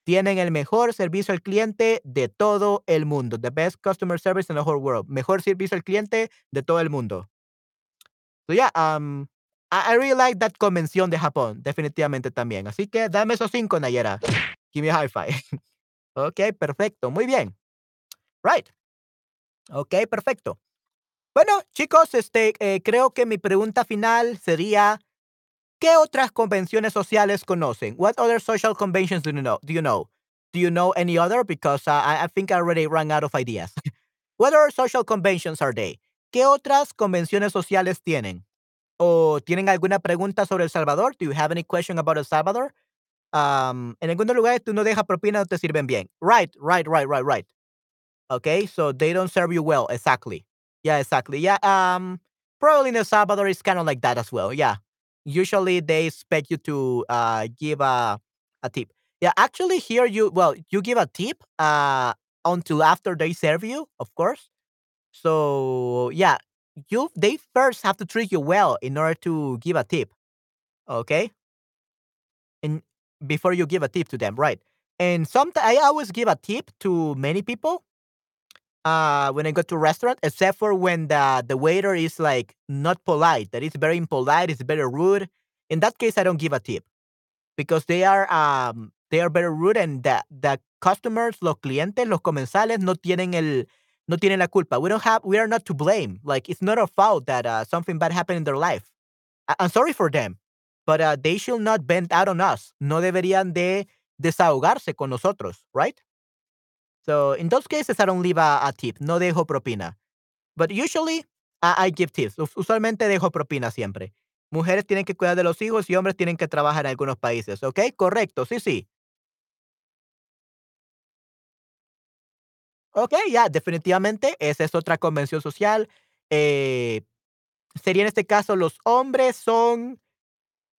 Tienen el mejor servicio al cliente de todo el mundo. The best customer service in the whole world. Mejor servicio al cliente de todo el mundo. So yeah, um, I, I really like that convención de Japón, definitivamente también. Así que dame esos cinco, Nayera. Give me a high five. ok, perfecto. Muy bien. Right. Ok, perfecto. Bueno, chicos, este, eh, creo que mi pregunta final sería, ¿qué otras convenciones sociales conocen? What other social conventions do you know? Do you know? Do you know any other? Because uh, I, I think I already ran out of ideas. What other social conventions are they? ¿Qué otras convenciones sociales tienen? ¿O tienen alguna pregunta sobre El Salvador? Do you have any question about El Salvador? Um, en algunos lugares tú no dejas propina, no te sirven bien. Right, right, right, right, right. Okay, so they don't serve you well. Exactly. Yeah, exactly. Yeah, um, probably in El Salvador it's kind of like that as well. Yeah, usually they expect you to uh give a a tip. Yeah, actually here you well you give a tip uh until after they serve you, of course. So yeah, you they first have to treat you well in order to give a tip. Okay, and before you give a tip to them, right? And sometimes I always give a tip to many people uh when I go to a restaurant, except for when the the waiter is like not polite, that is very impolite, is very rude. In that case, I don't give a tip because they are um they are very rude and the the customers, los clientes, los comensales no tienen el no tienen la culpa. We don't have we are not to blame. Like it's not our fault that uh, something bad happened in their life. I, I'm sorry for them, but uh, they should not bend out on us. No deberían de desahogarse con nosotros, right? So in those cases, I don't leave a, tip. No dejo propina. But usually, I, give tips. Us- Usualmente dejo propina siempre. Mujeres tienen que cuidar de los hijos y hombres tienen que trabajar en algunos países. ¿Ok? Correcto. Sí, sí. Ok, ya, definitivamente. Esa es otra convención social. Eh, sería en este caso, los hombres son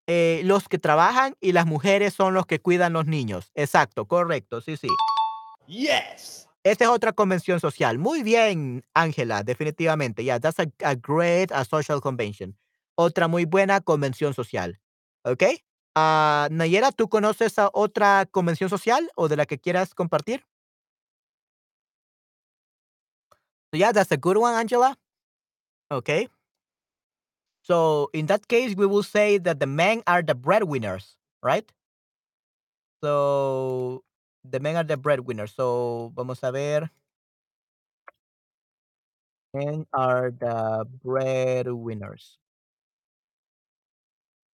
eh, los que trabajan y las mujeres son los que cuidan los niños. Exacto, correcto. Sí, sí. Yes. Esta es otra convención social. Muy bien, Ángela, definitivamente. Yeah, that's a, great social convention. Otra muy buena convención social. ¿Ok? Ah, Nayera, ¿tú conoces otra convención social o de la que quieras compartir? Yeah, that's a good one, Angela. Okay. So in that case, we will say that the men are the breadwinners, right? So the men are the breadwinners. So vamos a ver. Men are the breadwinners.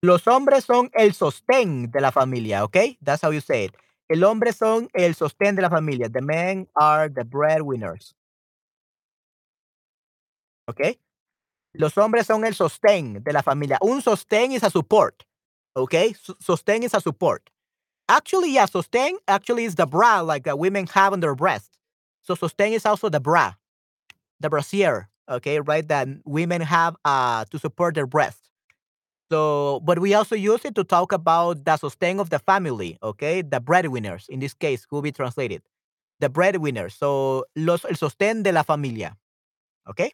Los hombres son el sostén de la familia, ¿ok? That's how you say it. El hombre son el sostén de la familia. The men are the breadwinners. ¿Ok? Los hombres son el sostén de la familia. Un sostén is a support. ¿Ok? Sostén is a support. Actually, yeah, sostén actually is the bra like that women have on their breast. So sostén is also the bra, the brassiere, okay, right? That women have uh, to support their breast. So, but we also use it to talk about the sostén of the family, okay? The breadwinners, in this case, will be translated. The breadwinners. So, los, el sostén de la familia, okay?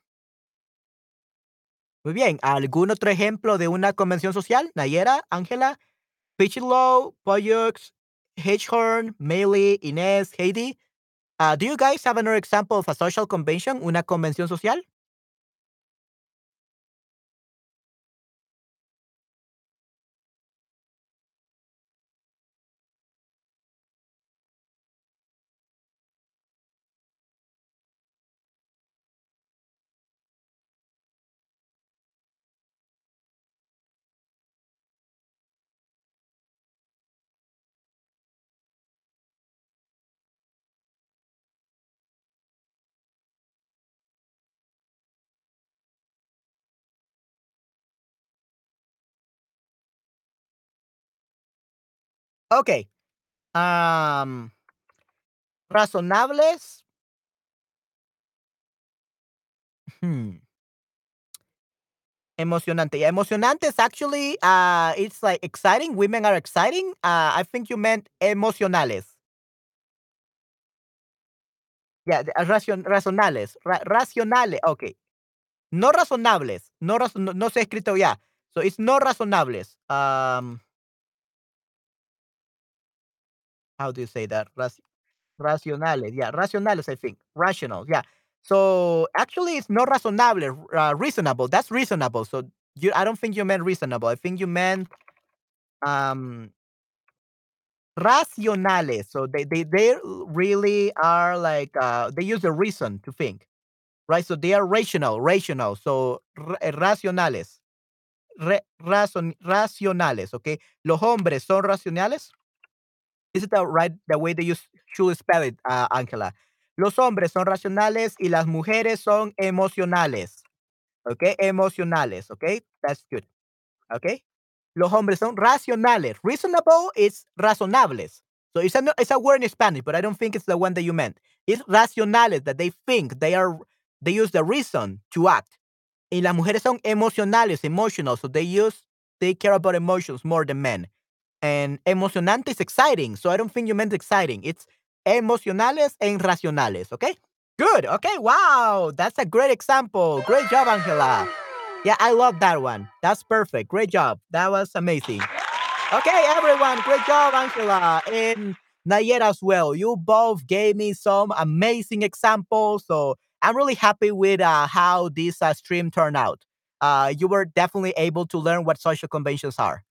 Muy bien. ¿Algún otro ejemplo de una convención social? Nayera, Ángela, Pichlow, Poyux, Hedgehorn, Meili, Inés, Heidi. Uh, do you guys have another example of a social convention, una convención social? Okay. Um, razonables. Hmm. Emocionante. Yeah, emocionante actually uh it's like exciting. Women are exciting. Uh I think you meant emocionales. Yeah, racion- razonales. Ra- racionales. Okay. No razonables. No, raz- no, no se ha escrito ya. So it's no razonables. Um how do you say that? Raci- racionales. Yeah, racionales, I think. Rational. Yeah. So actually it's no razonable, uh, reasonable. That's reasonable. So you I don't think you meant reasonable. I think you meant um Racionales. So they they they really are like uh, they use the reason to think, right? So they are rational, rational. So eh, racionales, Re- razon- racionales. Okay. Los hombres son racionales. Is it the right the way that you should spell it, uh, Angela? Los hombres son racionales y las mujeres son emocionales. Okay, emocionales. Okay, that's good. Okay. Los hombres son racionales. Reasonable is razonables. So it's a, it's a word in Spanish, but I don't think it's the one that you meant. It's racionales, that they think, they are, they use the reason to act. Y las mujeres son emocionales, emotional, so they use, they care about emotions more than men. And emocionante is exciting, so I don't think you meant exciting. It's emocionales and racionales, okay? Good, okay, wow, that's a great example. Great job, Angela. Yeah, I love that one. That's perfect. Great job. That was amazing. Okay, everyone, great job, Angela. And Nayera as well. You both gave me some amazing examples. So I'm really happy with uh, how this uh, stream turned out. Uh, you were definitely able to learn what social conventions are.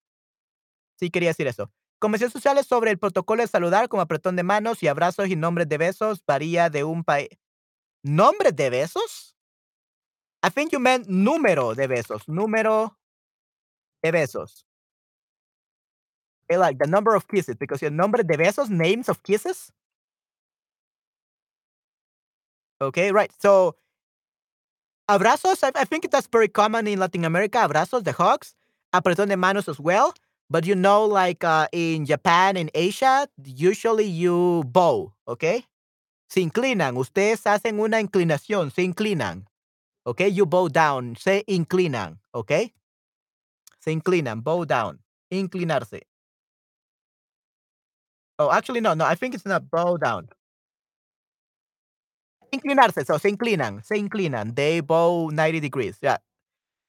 Sí, quería decir eso. Convenciones sociales sobre el protocolo de saludar como apretón de manos y abrazos y nombres de besos varía de un país. ¿Nombres de besos? I think you meant número de besos. Número de besos. Eh, like the number of kisses, because your nombre de besos, names of kisses. Okay, right. So abrazos, I, I think that's very common in Latin America. Abrazos, the hugs, apretón de manos as well. But you know, like uh, in Japan and Asia, usually you bow, okay? Se inclinan. Ustedes hacen una inclinación, se inclinan. Okay, you bow down, se inclinan, okay? Se inclinan, bow down, inclinarse. Oh, actually, no, no, I think it's not bow down. Inclinarse, so se inclinan, se inclinan. They bow 90 degrees. Yeah.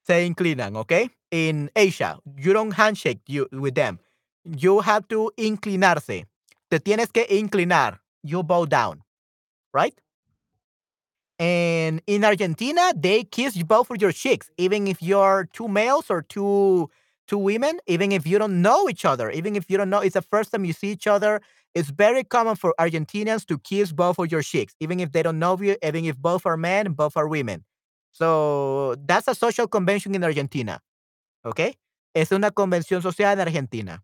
Se inclinan, okay? In Asia, you don't handshake you with them. You have to inclinarse. Te tienes que inclinar. You bow down, right? And in Argentina, they kiss both for your cheeks, even if you're two males or two two women, even if you don't know each other, even if you don't know it's the first time you see each other. It's very common for Argentinians to kiss both of your cheeks, even if they don't know you, even if both are men and both are women. So that's a social convention in Argentina. Okay? Es una convención social en Argentina.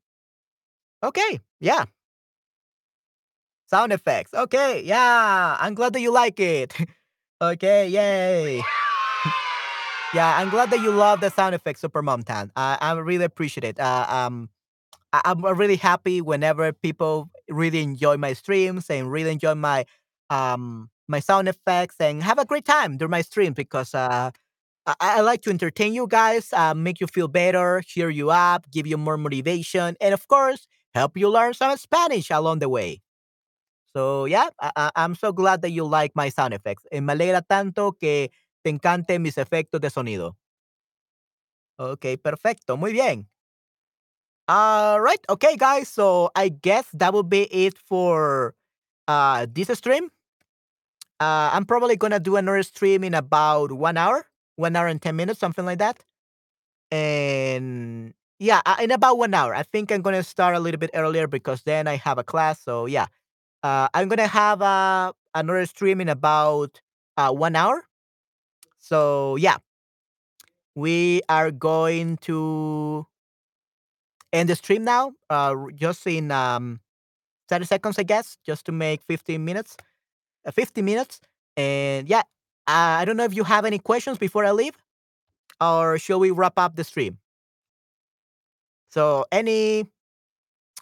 Okay, yeah. Sound effects. Okay, yeah. I'm glad that you like it. okay, yay. yeah, I'm glad that you love the sound effects, Super Mom Tan. Uh, I really appreciate it. Uh, um, I- I'm really happy whenever people really enjoy my streams and really enjoy my um my sound effects and have a great time during my stream because uh I, I like to entertain you guys, uh, make you feel better, cheer you up, give you more motivation, and of course, help you learn some Spanish along the way. So yeah, I, I'm so glad that you like my sound effects. Eh, me alegra tanto que te encanten mis efectos de sonido. Ok, perfecto, muy bien. All right, okay, guys. So I guess that will be it for uh this stream. Uh, I'm probably gonna do another stream in about one hour, one hour and ten minutes, something like that. And yeah, in about one hour. I think I'm gonna start a little bit earlier because then I have a class. So yeah, uh, I'm gonna have uh, another stream in about uh, one hour. So yeah, we are going to end the stream now. Uh, just in um, 30 seconds, I guess, just to make 15 minutes, uh, 50 minutes. And yeah, I don't know if you have any questions before I leave, or shall we wrap up the stream? So any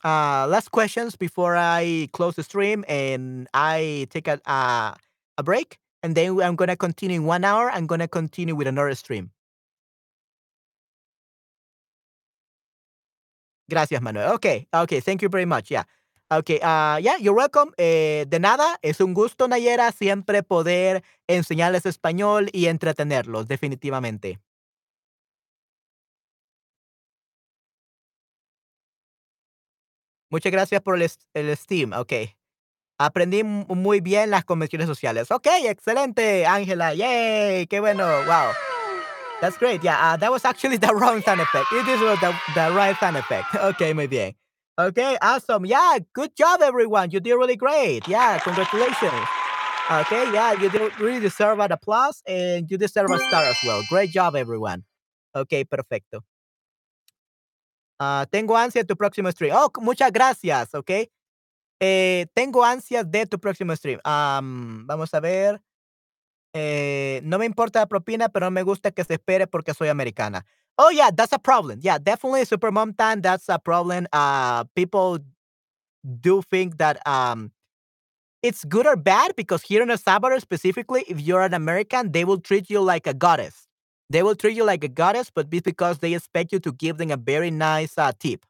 uh, last questions before I close the stream and I take a uh, a break, and then I'm gonna continue in one hour. I'm gonna continue with another stream. Gracias, Manuel. Okay, okay, thank you very much. Yeah. Okay, uh, yeah, you're welcome. Eh, de nada, es un gusto, Nayera, siempre poder enseñarles español y entretenerlos, definitivamente. Muchas gracias por el, el Steam. Ok. Aprendí mu- muy bien las convenciones sociales. Ok, excelente, Ángela. Yay, qué bueno. Wow. That's great. Yeah, uh, that was actually the wrong sound effect. It is the, the right sound effect. Ok, muy bien. Okay, awesome. Yeah, good job, everyone. You did really great. Yeah, congratulations. Okay, yeah, you do really deserve an applause and you deserve a star as well. Great job, everyone. Okay, perfecto. Ah, tengo ansia de tu próximo stream. Oh, muchas gracias, ok. Eh, tengo ansias de tu próximo stream. Am, vamos a ver. Eh, no me importa la propina, pero no me gusta que se espere porque soy americana. Oh, yeah, that's a problem. Yeah, definitely Super Mom Tan. That's a problem. Uh, people do think that um, it's good or bad because here in El Salvador, specifically, if you're an American, they will treat you like a goddess. They will treat you like a goddess, but it's because they expect you to give them a very nice uh, tip.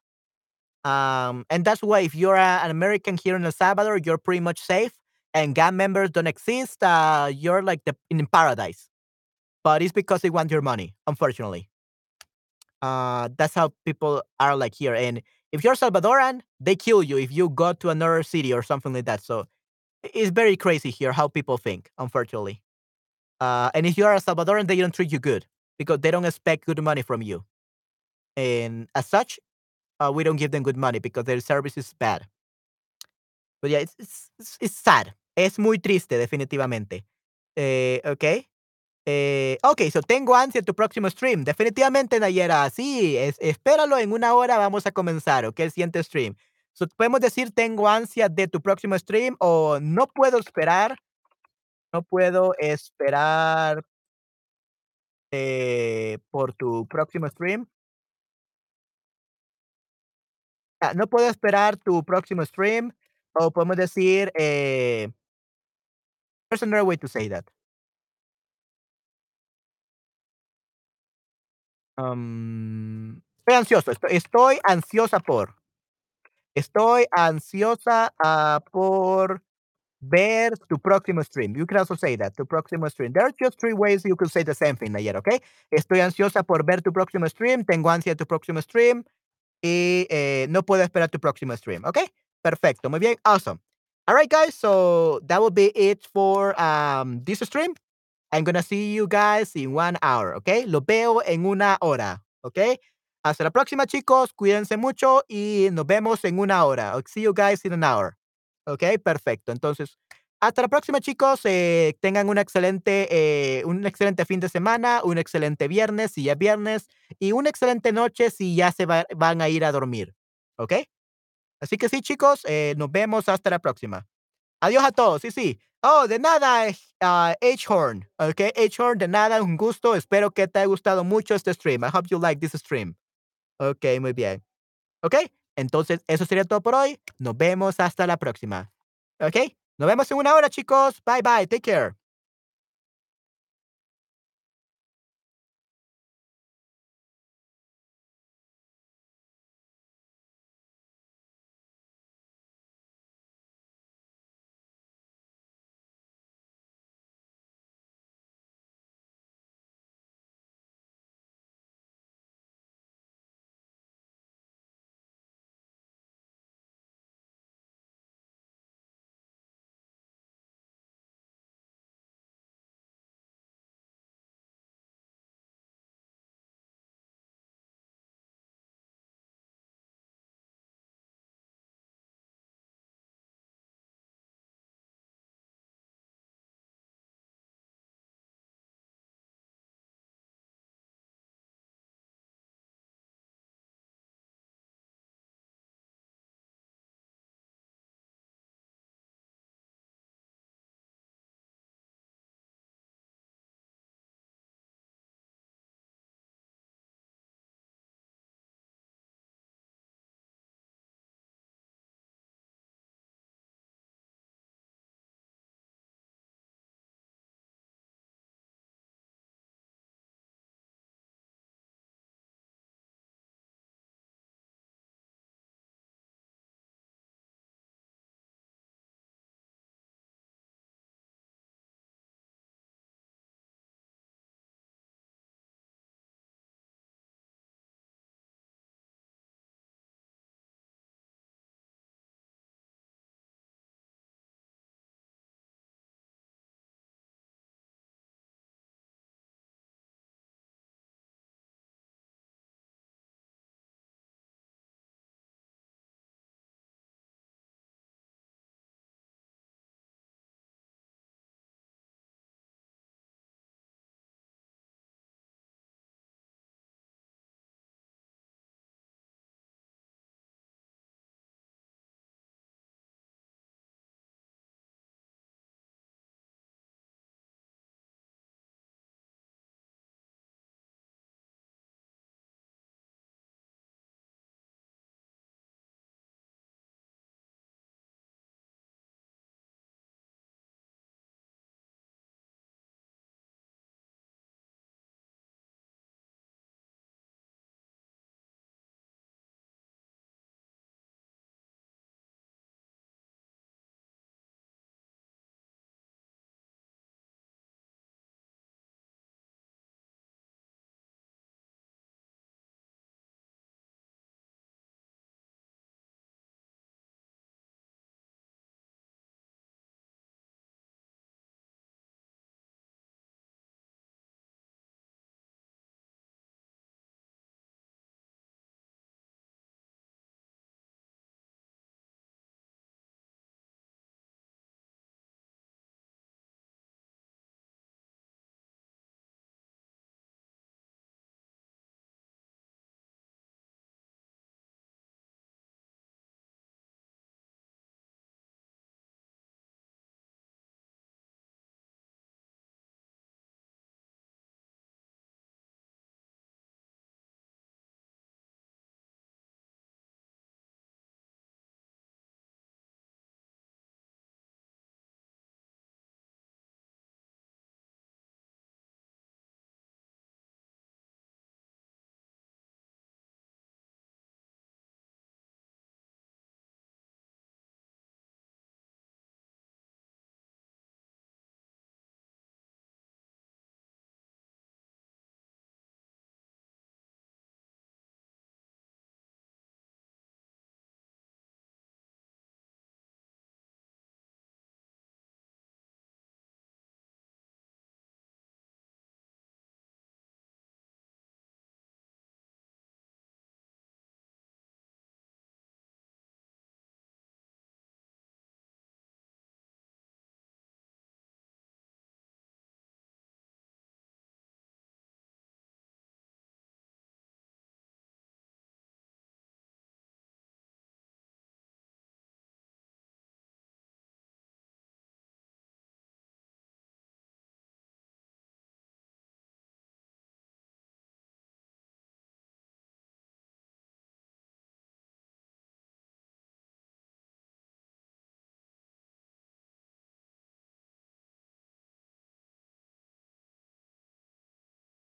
Um, and that's why if you're a, an American here in El Salvador, you're pretty much safe, and gang members don't exist. Uh, you're like the, in paradise. But it's because they want your money, unfortunately. Uh, that's how people are like here. And if you're Salvadoran, they kill you if you go to another city or something like that. So it's very crazy here how people think, unfortunately. Uh, and if you are a Salvadoran, they don't treat you good because they don't expect good money from you. And as such, uh, we don't give them good money because their service is bad. But yeah, it's, it's, it's, sad. Es muy triste, definitivamente. Eh, ok. Eh, ok, so tengo ansia tu próximo stream. Definitivamente, Nayera. Sí, es, espéralo en una hora. Vamos a comenzar, ok, el siguiente stream. So, podemos decir tengo ansia de tu próximo stream o no puedo esperar. No puedo esperar eh, por tu próximo stream. Ah, no puedo esperar tu próximo stream. O podemos decir, eh, there's another way to say that. Um, estoy ansioso, estoy, estoy ansiosa por. Estoy ansiosa ah, por ver tu próximo stream. You can also say that, tu próximo stream. There are just three ways you could say the same thing, Nayer, okay? Estoy ansiosa por ver tu próximo stream, tengo ansia de tu próximo stream y eh, no puedo esperar tu próximo stream, okay? Perfecto, muy bien, awesome. All right, guys, so that will be it for um, this stream. I'm gonna see you guys in one hour, okay? Lo veo en una hora, okay? Hasta la próxima, chicos. Cuídense mucho y nos vemos en una hora. See you guys in an hour. Ok, perfecto. Entonces, hasta la próxima, chicos. Eh, tengan una excelente, eh, un excelente fin de semana, un excelente viernes si ya es viernes y una excelente noche si ya se va- van a ir a dormir. ¿Ok? Así que sí, chicos, eh, nos vemos hasta la próxima. Adiós a todos. Sí, sí. Oh, de nada, uh, H-Horn. Ok, H-Horn, de nada, un gusto. Espero que te haya gustado mucho este stream. I hope you like this stream. Ok, muy bien. Ok, entonces eso sería todo por hoy. Nos vemos hasta la próxima. Ok, nos vemos en una hora, chicos. Bye bye. Take care.